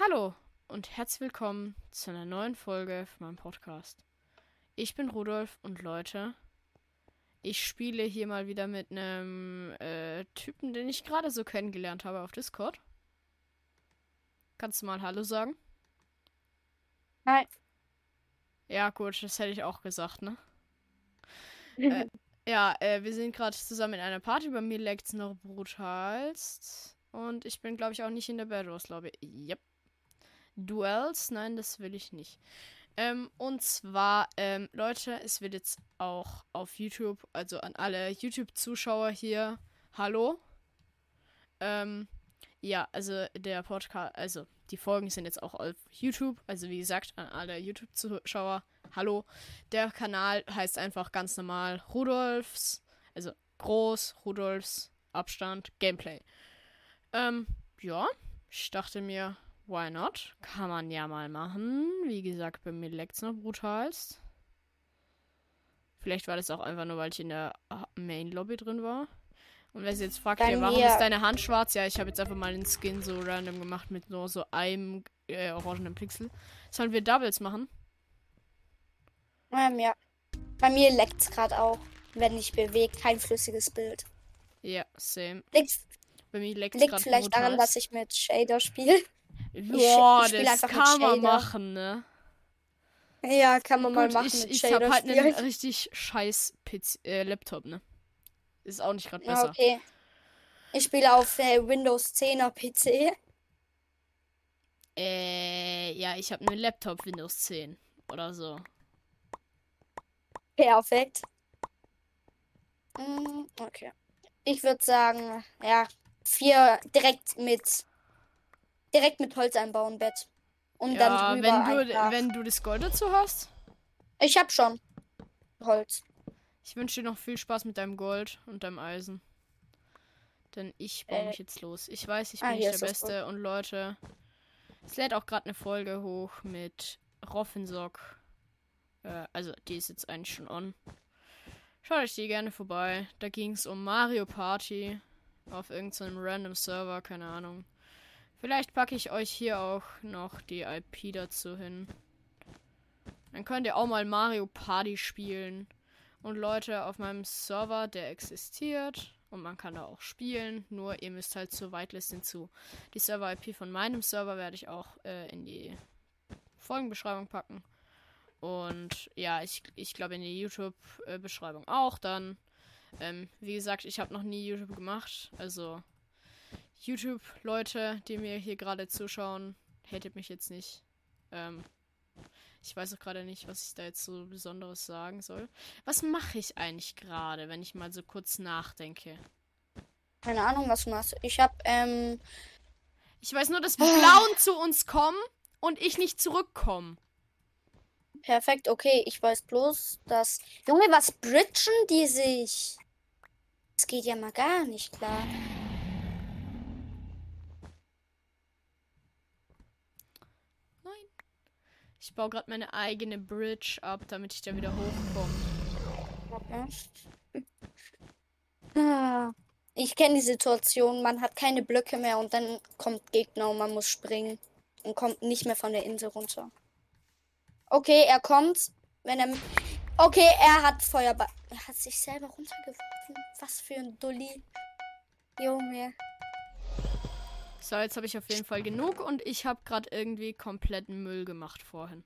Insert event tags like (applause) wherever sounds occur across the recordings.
Hallo und herzlich willkommen zu einer neuen Folge von meinem Podcast. Ich bin Rudolf und Leute, ich spiele hier mal wieder mit einem äh, Typen, den ich gerade so kennengelernt habe auf Discord. Kannst du mal Hallo sagen? Hi. Ja, gut, das hätte ich auch gesagt, ne? (laughs) äh, ja, äh, wir sind gerade zusammen in einer Party. Bei mir leckt es noch brutalst. Und ich bin, glaube ich, auch nicht in der Bad Wars Lobby. Yep. Duels? Nein, das will ich nicht. Ähm, und zwar, ähm, Leute, es wird jetzt auch auf YouTube, also an alle YouTube-Zuschauer hier, hallo. Ähm, ja, also der Podcast, also die Folgen sind jetzt auch auf YouTube. Also wie gesagt, an alle YouTube-Zuschauer, hallo. Der Kanal heißt einfach ganz normal Rudolfs, also groß, Rudolfs, Abstand, Gameplay. Ähm, ja, ich dachte mir, why not? Kann man ja mal machen. Wie gesagt, bei mir leckt's noch brutalst. Vielleicht war das auch einfach nur, weil ich in der Main Lobby drin war. Und wer sich jetzt fragt, ja, warum ist deine Hand schwarz? Ja, ich habe jetzt einfach mal den Skin so random gemacht mit nur so einem äh, orangenen Pixel. Sollen wir Doubles machen? Ähm, ja. Bei mir leckt es gerade auch, wenn ich bewege. Kein flüssiges Bild. Ja, same. Liegt, Bei mir leckt liegt vielleicht daran, dass ich mit Shader spiele. Boah, ich, ich das kann man machen, ne? Ja, kann man Gut, mal machen. Ich, ich Shader hab halt einen richtig scheiß PC, äh, Laptop, ne? Ist auch nicht gerade besser. Ja, okay. Ich spiele auf äh, Windows 10er PC. Äh, ja, ich habe einen Laptop Windows 10 oder so. Perfekt. Mm, Okay. Ich würde sagen, ja, vier direkt mit direkt mit Holz einbauen Bett. Und ja, dann wenn drüber du, einfach- wenn du das Gold dazu hast. Ich hab schon Holz. Ich wünsche dir noch viel Spaß mit deinem Gold und deinem Eisen. Denn ich baue Äh, mich jetzt los. Ich weiß, ich ah, bin hier nicht der Beste. Und Leute, es lädt auch gerade eine Folge hoch mit Roffensock. Äh, also, die ist jetzt eigentlich schon on. Schaut euch die gerne vorbei. Da ging es um Mario Party. Auf irgendeinem random Server, keine Ahnung. Vielleicht packe ich euch hier auch noch die IP dazu hin. Dann könnt ihr auch mal Mario Party spielen. Und Leute, auf meinem Server, der existiert und man kann da auch spielen, nur ihr müsst halt zur Whitelist hinzu. Die Server-IP von meinem Server werde ich auch äh, in die Folgenbeschreibung packen. Und ja, ich, ich glaube in die YouTube-Beschreibung auch dann. Ähm, wie gesagt, ich habe noch nie YouTube gemacht. Also YouTube-Leute, die mir hier gerade zuschauen, hatet mich jetzt nicht. Ähm, ich weiß auch gerade nicht, was ich da jetzt so Besonderes sagen soll. Was mache ich eigentlich gerade, wenn ich mal so kurz nachdenke? Keine Ahnung, was du machst. Ich hab, ähm, Ich weiß nur, dass die Blauen zu uns kommen und ich nicht zurückkomme. perfekt, okay. Ich weiß bloß, dass. Junge, was bridgen die sich? Das geht ja mal gar nicht klar. Nein. Ich baue gerade meine eigene Bridge ab, damit ich da wieder hochkomme. Okay. (laughs) Ah, Ich kenne die Situation, man hat keine Blöcke mehr und dann kommt Gegner und man muss springen und kommt nicht mehr von der Insel runter. Okay, er kommt. Wenn er. Okay, er hat Feuerball. Er hat sich selber runtergeworfen. Was für ein Dulli. Junge. So, jetzt habe ich auf jeden Fall genug und ich habe gerade irgendwie kompletten Müll gemacht vorhin.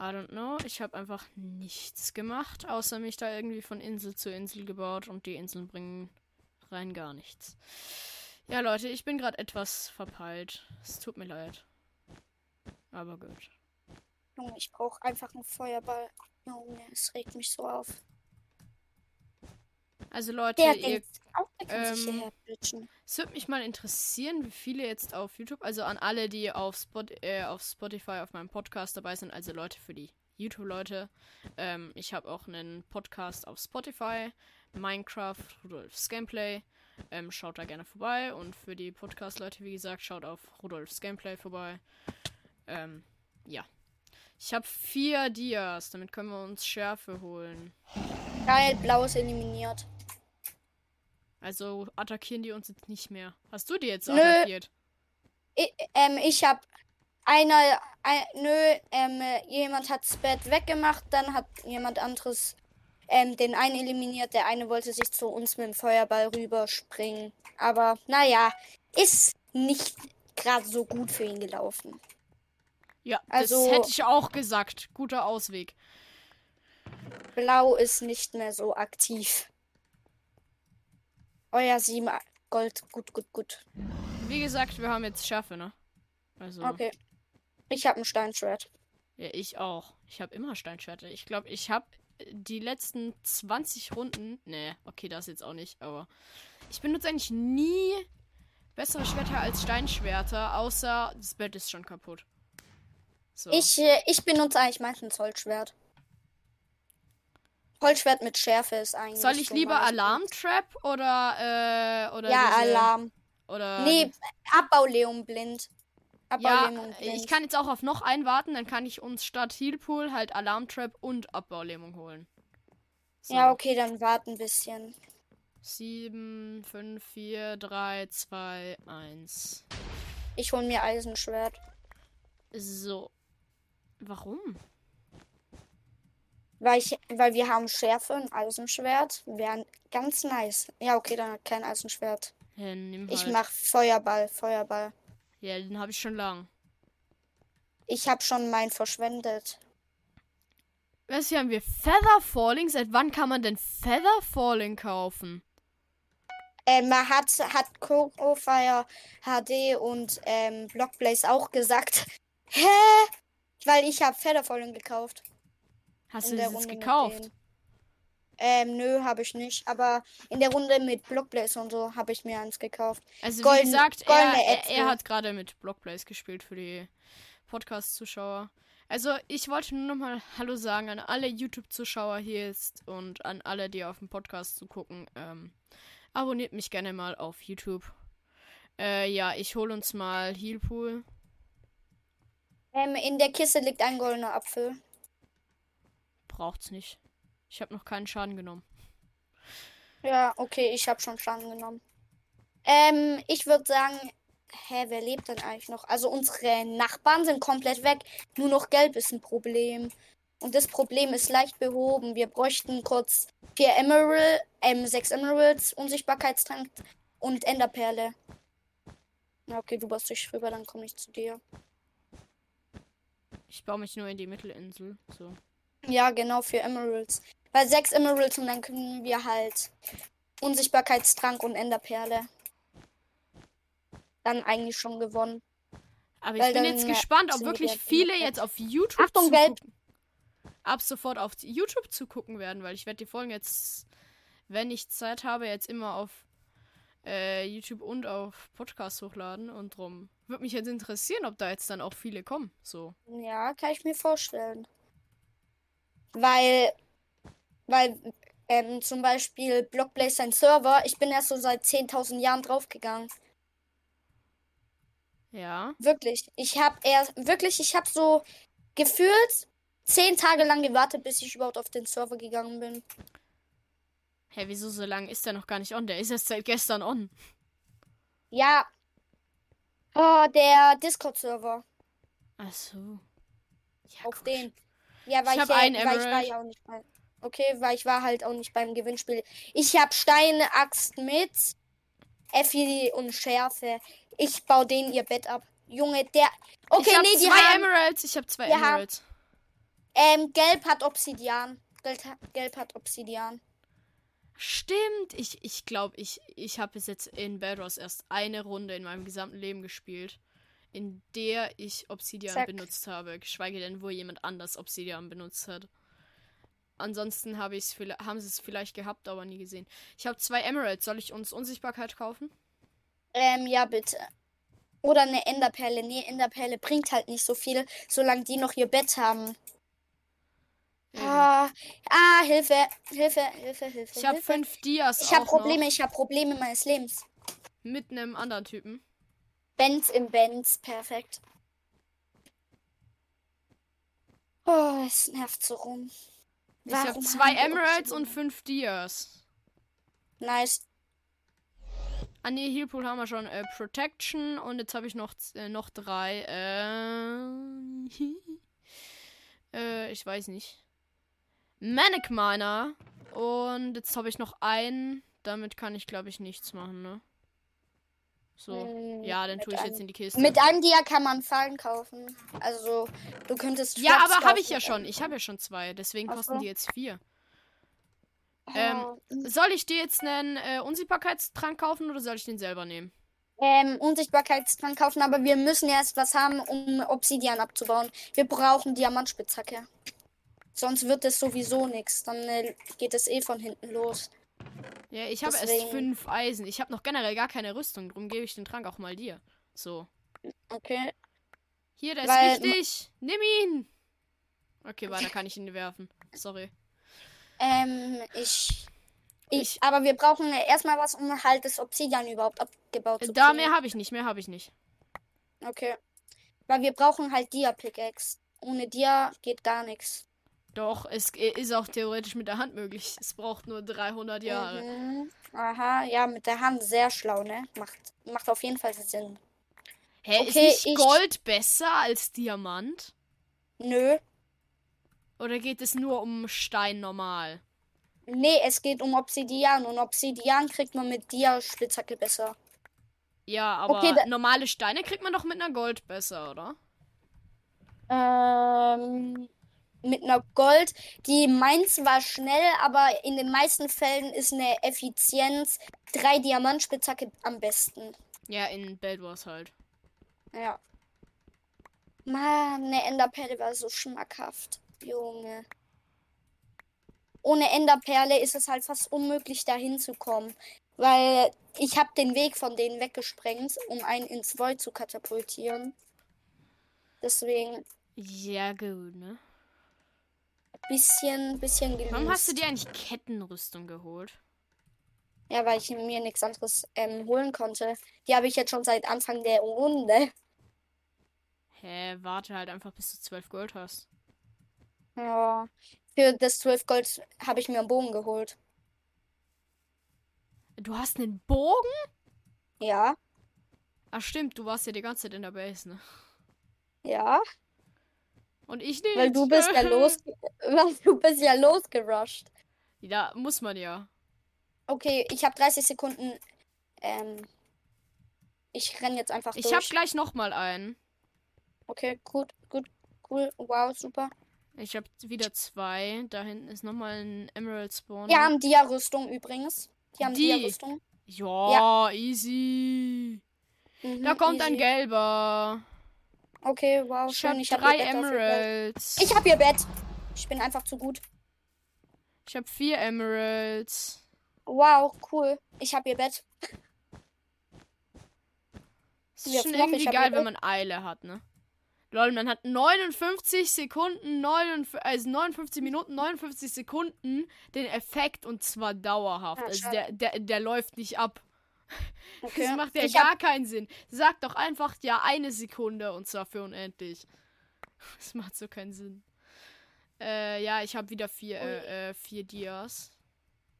I don't know. Ich habe einfach nichts gemacht, außer mich da irgendwie von Insel zu Insel gebaut und die Inseln bringen rein gar nichts. Ja, Leute, ich bin gerade etwas verpeilt. Es tut mir leid. Aber gut. Junge, ich brauche einfach einen Feuerball. Junge, es regt mich so auf. Also Leute, Der ihr auch, ähm. Es würde mich mal interessieren, wie viele jetzt auf YouTube, also an alle, die auf, Spot, äh, auf Spotify auf meinem Podcast dabei sind, also Leute für die YouTube-Leute. Ähm, ich habe auch einen Podcast auf Spotify, Minecraft, Rudolfs Gameplay. Ähm, schaut da gerne vorbei. Und für die Podcast-Leute, wie gesagt, schaut auf Rudolfs Gameplay vorbei. Ähm, ja. Ich habe vier Dias, damit können wir uns Schärfe holen. Geil, blau ist eliminiert. Also attackieren die uns jetzt nicht mehr. Hast du die jetzt Nö. attackiert? Ich, ähm, ich hab. einer, ein, nö, ähm, jemand hat das Bett weggemacht, dann hat jemand anderes ähm, den einen eliminiert. Der eine wollte sich zu uns mit dem Feuerball rüberspringen. Aber naja, ist nicht gerade so gut für ihn gelaufen. Ja, Also- das hätte ich auch gesagt. Guter Ausweg. Blau ist nicht mehr so aktiv. Euer 7 Gold. Gut, gut, gut. Wie gesagt, wir haben jetzt Schärfe, ne? Also, Okay. Ich habe ein Steinschwert. ja, ich auch. Ich habe immer Steinschwerter. Ich glaube, ich habe die letzten 20 Runden. Nee, okay, das jetzt auch nicht, aber ich benutze eigentlich nie bessere Schwerter als Steinschwerter, außer das Bett ist schon kaputt. So. Ich, äh, ich benutze eigentlich meistens Holzschwert. Holzschwert mit Schärfe ist eigentlich. Soll ich lieber. Alarmtrap oder äh, oder Ja, diese- Alarm. oder Nee, Abbauleum blind. Ja, Abbaulähmung blind. ich kann jetzt auch auf noch einen warten, dann kann ich uns statt Healpool halt Alarmtrap und Abbaulähmung holen. So. Ja, okay, dann warten ein bisschen. 7, 5, 4, 3, 2, 1. Ich hol mir Eisenschwert. So. Warum? Weil, ich, weil wir haben Schärfe und Eisenschwert. Wären ganz nice. Ja, okay, dann hat kein Eisenschwert. Ja, nimm Ich halt. mach Feuerball, Feuerball. Ja, den habe ich schon lang. Ich hab schon meinen verschwendet. Was hier haben wir? Feather Falling? Seit wann kann man denn Feather Falling kaufen? Äh, man hat, hat Coco Fire HD und ähm, Blockblaze auch gesagt. (laughs) Hä? Weil ich habe Featherfalling gekauft. Hast in du das jetzt Runde gekauft? Ähm, nö, habe ich nicht. Aber in der Runde mit Blockblaze und so habe ich mir eins gekauft. Also wie Golden- gesagt, er, er, er hat gerade mit Blockplays gespielt für die Podcast-Zuschauer. Also ich wollte nur nochmal Hallo sagen an alle YouTube-Zuschauer hier jetzt und an alle, die auf dem Podcast zugucken. Ähm, abonniert mich gerne mal auf YouTube. Äh, ja, ich hole uns mal Healpool. Ähm, in der Kiste liegt ein goldener Apfel. Braucht's nicht. Ich habe noch keinen Schaden genommen. Ja, okay, ich habe schon Schaden genommen. Ähm, ich würde sagen, hä, wer lebt denn eigentlich noch? Also unsere Nachbarn sind komplett weg. Nur noch Gelb ist ein Problem. Und das Problem ist leicht behoben. Wir bräuchten kurz vier Emerald, ähm, sechs Emeralds, Unsichtbarkeitstrank und Enderperle. Na, okay, du baust dich rüber, dann komme ich zu dir. Ich baue mich nur in die Mittelinsel. So. Ja, genau, für Emeralds. Weil sechs Emeralds und dann können wir halt Unsichtbarkeitstrank und Enderperle. Dann eigentlich schon gewonnen. Aber Weil ich bin jetzt äh, gespannt, ob wirklich viele jetzt auf YouTube Achtung, Gelb. Ab sofort auf YouTube zugucken werden, weil ich werde die Folgen jetzt, wenn ich Zeit habe, jetzt immer auf äh, YouTube und auf Podcast hochladen und drum würde mich jetzt interessieren, ob da jetzt dann auch viele kommen. So. Ja, kann ich mir vorstellen. Weil, weil ähm, zum Beispiel Blockblaze sein Server, ich bin erst so seit 10.000 Jahren draufgegangen. Ja. Wirklich. Ich habe erst, wirklich, ich habe so gefühlt zehn Tage lang gewartet, bis ich überhaupt auf den Server gegangen bin. Hä, wieso so lange ist der noch gar nicht on? Der ist erst seit gestern on. Ja. Oh, der Discord-Server. Ach so. Ja, Auf gut. den. Ja, weil Ich ich, ja, einen weil ich war ja auch nicht bei. Okay, weil ich war halt auch nicht beim Gewinnspiel. Ich habe Steine, Axt mit Effi und Schärfe. Ich baue denen ihr Bett ab. Junge, der. Okay, ich hab nee, die zwei haben. Emeralds. Ich habe zwei haben- Emeralds. Ähm, Gelb hat Obsidian. Gelb, Gelb hat Obsidian. Stimmt. Ich ich glaube, ich, ich habe bis jetzt in Bedros erst eine Runde in meinem gesamten Leben gespielt, in der ich Obsidian Zack. benutzt habe. Geschweige denn, wo jemand anders Obsidian benutzt hat. Ansonsten habe ich's, haben sie es vielleicht gehabt, aber nie gesehen. Ich habe zwei Emeralds. Soll ich uns Unsichtbarkeit kaufen? Ähm, ja, bitte. Oder eine Enderperle. Nee, Enderperle bringt halt nicht so viel, solange die noch ihr Bett haben. Eben. Ah, ah, Hilfe, Hilfe, Hilfe, Hilfe. ich habe fünf Dias. Ich habe Probleme, Noch, ich habe Probleme meines Lebens. mit einem anderen Typen. Benz im Benz, perfekt. Oh, es nervt so rum. Ich habe Warum zwei Emeralds und fünf Dias. Nice. Ah ne, Healpool haben wir schon. Äh, Protection und jetzt habe ich noch, äh, noch drei. Äh, (laughs) äh, ich weiß nicht. Manic Miner. Und jetzt habe ich noch einen. Damit kann ich, glaube ich, nichts machen, ne? So. Hm, Ja, dann tue ich jetzt in die Kiste. Mit einem Dia kann man Fallen kaufen. Also, du könntest. ja, Traps aber habe ich ja schon. Ich habe ja schon zwei. Deswegen Ach kosten die jetzt vier. Ähm, Soll ich dir jetzt einen äh, Unsichtbarkeitstrank kaufen oder soll ich den selber nehmen? ähm, Unsichtbarkeitstrank kaufen, aber wir müssen erst was haben, um Obsidian abzubauen. Wir brauchen Diamantspitzhacke. Sonst wird es sowieso nichts. Dann äh, geht es eh von hinten los. Ja, ich habe erst fünf Eisen. Ich habe noch generell gar keine Rüstung. Drum gebe ich den Trank auch mal dir. So. Okay. Hier, der Weil- ist wichtig. Nimm ihn. Okay, weiter kann ich ihn werfen. Sorry. Ähm, ich, ich, Aber wir brauchen erstmal was, um halt das Obsidian überhaupt abgebaut zu Da mehr habe ich nicht. Mehr habe ich nicht. Okay. Weil wir brauchen halt Dia-Pickaxe. Ohne Dia geht gar nichts. Doch, es ist auch theoretisch mit der Hand möglich. Es braucht nur 300 Jahre. Mhm. Aha, ja, mit der Hand sehr schlau, ne? Macht, macht auf jeden Fall Sinn. Hä, ist Okay, nicht ich- Gold besser als Diamant? Nö. Oder geht es nur um Stein normal? Nee, es geht um Obsidian und Obsidian kriegt man mit Dia-Spitzhacke besser. Ja, aber Okay, normale Steine kriegt man doch mit einer Gold besser, oder? Ähm, mit einer Gold. Die meins war schnell, aber in den meisten Fällen ist eine Effizienz drei Diamantspitzhacke am besten. Ja, in Bed Wars halt. Ja. Mann, eine Enderperle war so schmackhaft. Junge. Ohne Enderperle ist es halt fast unmöglich, da hinzukommen. Weil ich habe den Weg von denen weggesprengt, um einen ins Void zu katapultieren. Deswegen Ja, gut, ne? Bisschen, bisschen Warum hast du gelöst. dir eigentlich Kettenrüstung geholt? Ja, weil ich mir nichts anderes ähm, holen konnte. Die habe ich jetzt schon seit Anfang der Runde. Hä, warte halt einfach, bis du 12 Gold hast. Ja. Für das 12 Gold habe ich mir einen Bogen geholt. Du hast einen Bogen? Ja, Ach stimmt, du warst ja die ganze Zeit in der Base, ne? ja. Und ich nicht. Weil du bist ja los. (laughs) Weil du bist ja losgerusht. Ja, muss man ja. Okay, ich habe 30 Sekunden. Ähm. Ich renn jetzt einfach Ich durch. hab gleich noch mal einen. Okay, gut, gut, cool. Wow, super. Ich hab wieder zwei. Da hinten ist noch mal ein Emerald Spawn. Die haben Dia-Rüstung übrigens. Die haben Die? Dia-Rüstung. Ja, easy. Mhm, Da kommt ein easy. gelber. Okay, wow, Ich hab schön. Ich habe drei Bett. Emeralds. Ich habe ihr Bett. Ich bin einfach zu gut. Ich hab vier Emeralds. Wow, cool. Ich habe ihr Bett. Es ist schon irgendwie hab geil, wenn man Eile hat, ne? Lol, man hat 59 Sekunden, 59, also 59 Minuten, 59 Sekunden den Effekt und zwar dauerhaft. Ja, also der, der, der läuft nicht ab. (laughs) Okay. Das macht ja ich hab, gar keinen Sinn. Sag doch einfach ja eine Sekunde und zwar für unendlich. (laughs) Das macht so keinen Sinn. Äh, ja, ich habe wieder vier, äh, äh, vier Dias.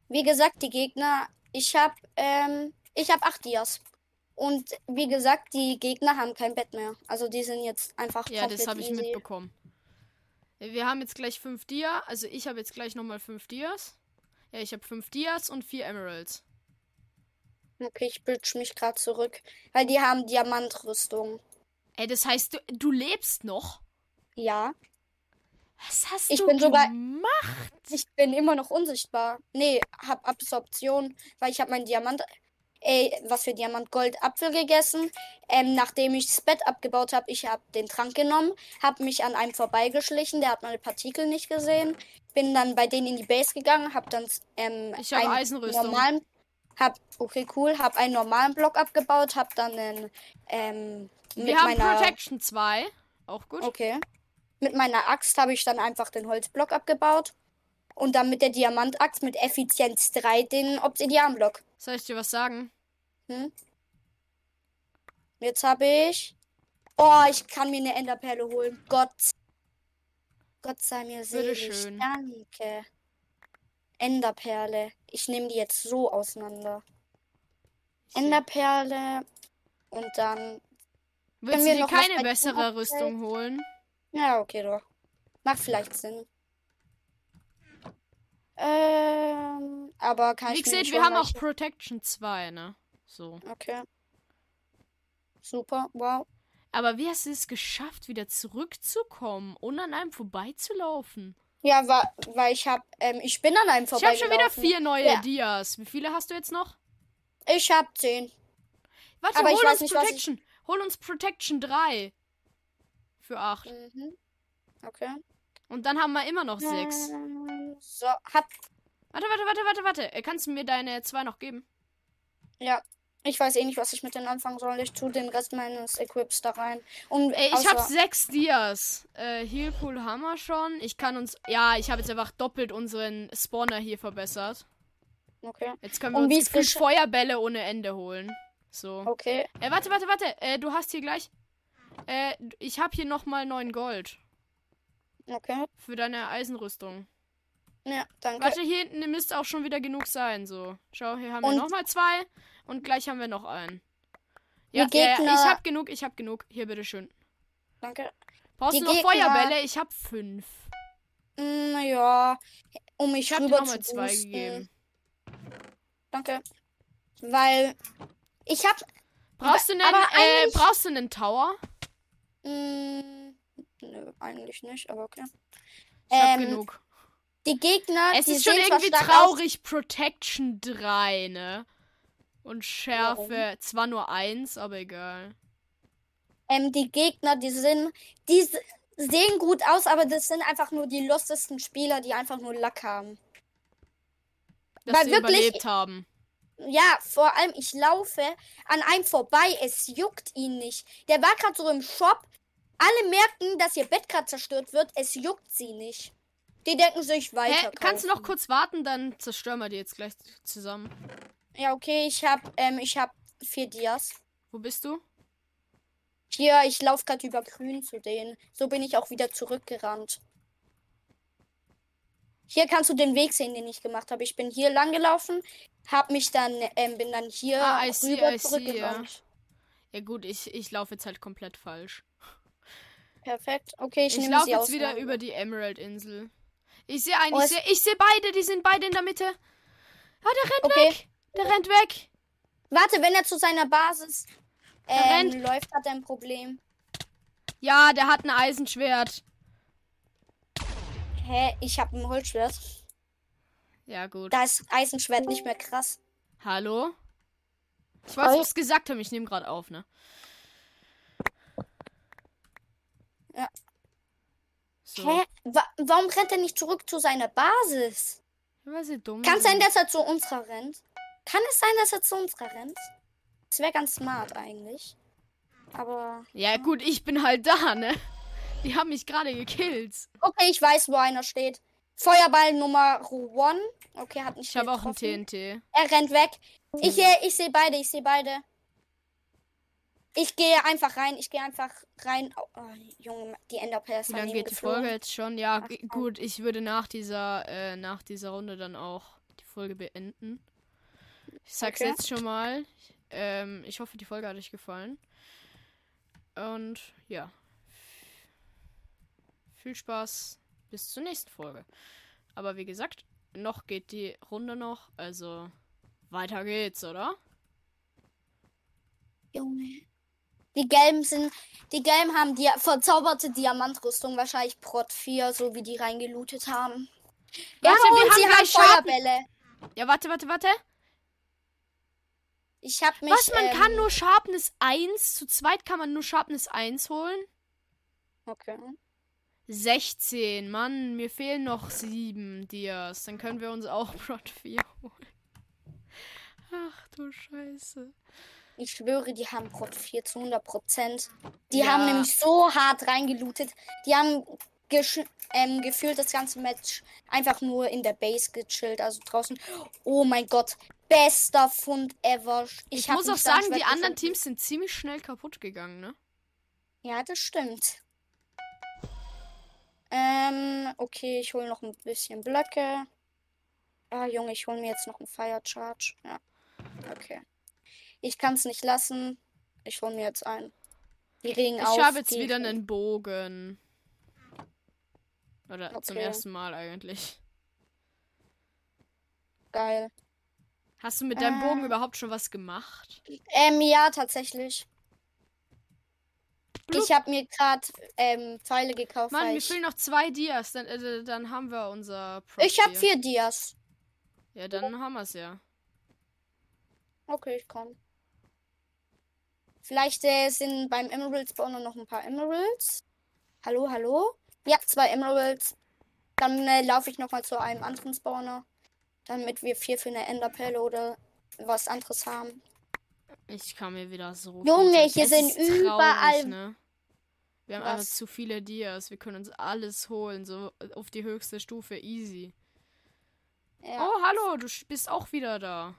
wie gesagt, die Gegner. Ich habe ähm, ich habe acht Dias. Und wie gesagt, die Gegner haben kein Bett mehr. Also die sind jetzt einfach Ja, das habe ich easy. mitbekommen. Wir haben jetzt gleich fünf Dia. Also ich habe jetzt gleich nochmal fünf Dias. Ja, ich habe fünf Dias und vier Emeralds. Okay, ich bridge mich gerade zurück. Weil die haben Diamantrüstung. Ey, das heißt, du, du lebst noch? Ja. Was hast Ich du bin sogar- gemacht? Ich bin immer noch unsichtbar. Nee, hab Absorption, weil ich habe mein Diamant. Ey, was für Diamant Gold Apfel gegessen. Ähm, nachdem ich das Bett abgebaut habe, ich habe den Trank genommen, habe mich an einem vorbeigeschlichen, der hat meine Partikel nicht gesehen. Bin dann bei denen in die Base gegangen, habe dann ähm, Ich hab einen Eisenrüstung. normalen, hab okay cool, habe einen normalen Block abgebaut, habe dann einen, ähm, mit Wir haben meiner Protection 2. Auch gut. Okay. Mit meiner Axt habe ich dann einfach den Holzblock abgebaut. Und dann mit der Diamantaxt mit Effizienz 3 den Obsidianblock. Soll ich dir was sagen? Hm? Jetzt habe ich. Oh, ich kann mir eine Enderperle holen. Gott. Gott sei mir selig. Danke. Enderperle. Ich nehme die jetzt so auseinander. Enderperle und dann. Willst wir du dir keine bessere? Rüstung holen? Ja, okay, doch. Macht vielleicht Sinn. Ähm, aber kann Wie ich nicht wir haben auch Protection 2, ne? So. Okay. Super, wow. Aber wie hast du es geschafft, wieder zurückzukommen, ohne an einem vorbeizulaufen? Ja, wa weil ich hab, ähm, ich bin an einem Ich habe schon wieder vier neue Ja. Dias. Wie viele hast du jetzt noch? Ich hab zehn. Warte, Aber hol uns nicht, was ich- Protection. Hol uns Protection 3. Für 8. Mhm. Okay. Und dann haben wir immer noch 6. Ähm, So, hat, Warte, warte, warte, warte, warte. Äh, Kannst du mir deine 2 noch geben? ja. Ich weiß eh nicht, was ich mit denen anfangen soll. Ich tue den Rest meines Equips da rein. Und Ey, ich habe 6 Dias. Äh, Healpool haben wir schon. Ich kann uns. Ja, ich habe jetzt einfach doppelt unseren Spawner hier verbessert. Okay. Jetzt können wir Und uns gefühlt Feuerbälle ohne Ende holen. So. Okay. Äh, warte, warte, warte. Äh, du hast hier gleich. Äh, ich habe hier nochmal 9 Gold. Okay. Für deine Eisenrüstung. Ja, danke. Warte, hier hinten müsste auch schon wieder genug sein. So. Schau, hier haben wir Und- nochmal zwei. Und gleich haben wir noch einen. Ja, Gegner- ich hab genug, ich hab genug. Hier, bitteschön. Danke. Brauchst Die du noch Gegner- Feuerbälle? Ich hab fünf. Naja, um mich Ich hab dir rüber nochmal zwei boosten. gegeben. Danke. Weil ich hab. Brauchst du einen, äh, brauchst du einen Tower? Mh, nö, eigentlich nicht, aber okay. Ich hab Ähm, genug. Die Gegner, Es die ist schon irgendwie stark aus- traurig. Protection 3, ne? Und Schärfe zwar nur eins, aber egal. Ähm, die Gegner, die sind, die sehen gut aus, aber das sind einfach nur die lustesten Spieler, die einfach nur Lack haben. Dass Weil sie wirklich- überlebt haben. Ja, vor allem, ich laufe an einem vorbei, es juckt ihn nicht. Der war gerade so im Shop. Alle merken, dass ihr Bett gerade zerstört wird, es juckt sie nicht. Die denken sich weiter. Hä? Kannst du noch kurz warten, dann zerstören wir die jetzt gleich zusammen. Ja, okay, ich hab, ähm, ich hab vier Dias. Wo bist du? Hier, ich laufe gerade über grün zu denen. So bin ich auch wieder zurückgerannt. Hier kannst du den Weg sehen, den ich gemacht habe. Ich bin hier lang gelaufen, hab mich dann, ähm, bin dann hier Ah, see, rüber I see, zurückgerannt. Ja gut, ich, ich laufe jetzt halt komplett falsch. Perfekt. Okay, ich, Ich, nehme laufe sie jetzt aus. wieder über die Emerald-Insel. Ich sehe einen, Oh, ich es- sehe ich seh beide, die sind beide in der Mitte. Ah, der rennt Okay. weg. Der rennt weg. Warte, wenn er zu seiner Basis ähm, rennt. läuft, hat er ein Problem. Ja, der hat ein Eisenschwert. Hä? Ich habe ein Holzschwert. Ja, gut. Da ist Eisenschwert nicht mehr krass. Hallo? Ich weiß, was gesagt haben. Ich nehme gerade auf, ne? Ja. So. Hä? Wa warum rennt er nicht zurück zu seiner Basis? Weil sie dumm Kann es sein, dass er zu unserer rennt? Kann es sein, dass er zu unserer rennt? Das wäre ganz smart eigentlich. Aber. Ja, gut, ich bin halt da, ne? Die haben mich gerade gekillt. Okay, ich weiß, wo einer steht. Feuerball Nummer 1. Okay, hat nicht Ich habe auch ein. TNT. Er rennt weg. Ich, äh, ich sehe beide, ich sehe beide. Ich gehe einfach rein, ich gehe einfach rein. Oh, Junge, die Enderpearl ist Wie lange geht die. Folge jetzt schon? Ja, Ach, gut, ich würde nach dieser, äh, nach dieser Runde dann auch die Folge beenden. Ich sag's Okay. jetzt schon mal. Ähm, ich hoffe, die Folge hat euch gefallen. Und ja. Viel Spaß bis zur nächsten Folge. Aber wie gesagt, noch geht die Runde noch. Also weiter geht's, oder? Junge. Die gelben sind. Die gelben haben die verzauberte Diamantrüstung, wahrscheinlich Prot 4, so wie die reingelootet haben. Ja, Warte, wir und haben sie haben. Feuerbälle. Ja, warte, warte, warte. Ich hab mich. Was, man ähm, kann nur Sharpness 1, zu zweit kann man nur Sharpness 1 holen? Okay. 16, Mann, mir fehlen noch 7 Dias. Dann können wir uns auch (laughs) Prot 4 holen. Ach du Scheiße. Ich schwöre, die haben 4 zu 100 Prozent. Die Ja. haben nämlich so hart reingelootet. Die haben ähm, gefühlt das ganze Match einfach nur in der Base gechillt, also draußen. Oh mein Gott, bester Fund ever. Ich, Ich muss auch sagen, die anderen. Teams sind ziemlich schnell kaputt gegangen, ne? Ja, das stimmt. Ähm, okay, ich hole noch ein bisschen Blöcke. Ah, Junge, ich hole mir jetzt noch einen Fire Charge. Ja. Okay. Ich kann es nicht lassen. Ich hole mir jetzt ein. Die regen Ich habe jetzt wieder einen Bogen. Oder zum Okay. ersten Mal eigentlich. Geil. Hast du mit deinem Bogen Äh. überhaupt schon was gemacht? Ähm, ja, tatsächlich. Blub. Ich habe mir gerade ähm, Pfeile gekauft. Mann, mir fehlen noch zwei Dias. Dann, äh, dann haben wir unser Prop ich habe vier Dias. Ja, dann haben wir es ja. Okay, ich komm. Vielleicht äh, sind beim Emerald Spawner noch ein paar Emeralds. Hallo, hallo? Ja, zwei Emeralds. Dann äh, laufe ich nochmal zu einem anderen Spawner. Damit wir vier für eine Enderpelle oder was anderes haben. Ich kann mir wieder so. Junge, viel hier Es sind traurig, überall- Ne? Wir haben einfach Was? zu viele Dias. Wir können uns alles holen. So auf die höchste Stufe. Easy. Ja. Oh, hallo. Du bist auch wieder da.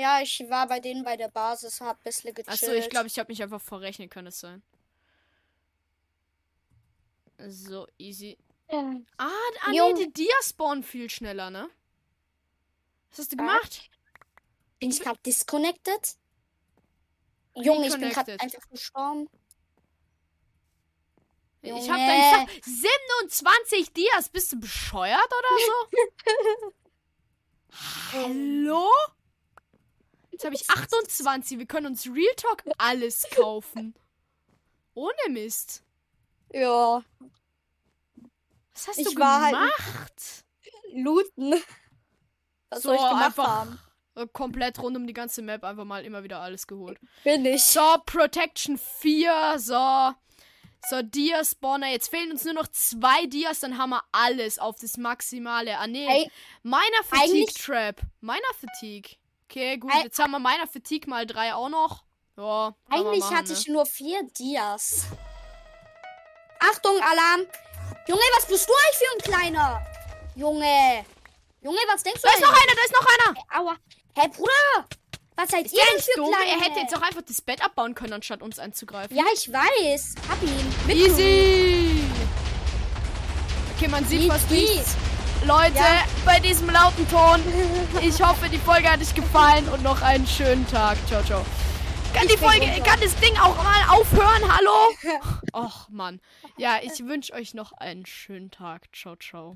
Ja, ich war bei denen bei der Basis, hab ein bisschen gechillt. Achso, ich glaube, ich habe mich einfach verrechnet. Kann es sein? So, easy. Ja. Ah, ah nee, die Dias spawnen viel schneller, ne? Was hast du gemacht? Bin ich gerade disconnected? Junge, ich bin gerade einfach gestorben. Ich Junge. habe dann gesagt, 27 Dias. Bist du bescheuert oder so? (laughs) Hallo? Jetzt habe ich 28. Wir können uns Real Talk alles kaufen. Ohne Mist. Ja, Was hast Ich du halt- gemacht? looten. Was So, soll ich gemacht einfach- haben? Äh, Komplett rund um die ganze Map einfach mal immer wieder alles geholt. Bin ich. So, Protection 4. So. So, Dia-Spawner. Jetzt fehlen uns nur noch zwei Dias, dann haben wir alles auf das Maximale. Ah, nee. Hey, Meiner Fatigue eigentlich- Trap. Meiner Fatigue. Okay, gut. Jetzt haben wir meiner Fatigue mal drei auch noch. Ja, eigentlich machen, hatte ne? ich nur vier Dias. Achtung, Alarm. Junge, was bist du eigentlich für ein kleiner? Junge. Junge, was denkst du Da ist noch einer, da ist noch einer. Aua. Hey, Bruder. Was seid Ist ihr denn für dumm? kleine? Er hätte jetzt auch einfach das Bett abbauen können, anstatt uns anzugreifen. Ja, ich weiß. Hab ihn. Mit Easy. Okay, man sieht Easy. fast nichts. Leute, Ja. bei diesem lauten Ton. Ich hoffe, die Folge hat euch gefallen und noch einen schönen Tag. Ciao, ciao. Kann die Ich bin Folge, runter. kann das Ding auch mal aufhören? Hallo? (laughs) Och, Mann. Ja, ich wünsche euch noch einen schönen Tag. Ciao, ciao.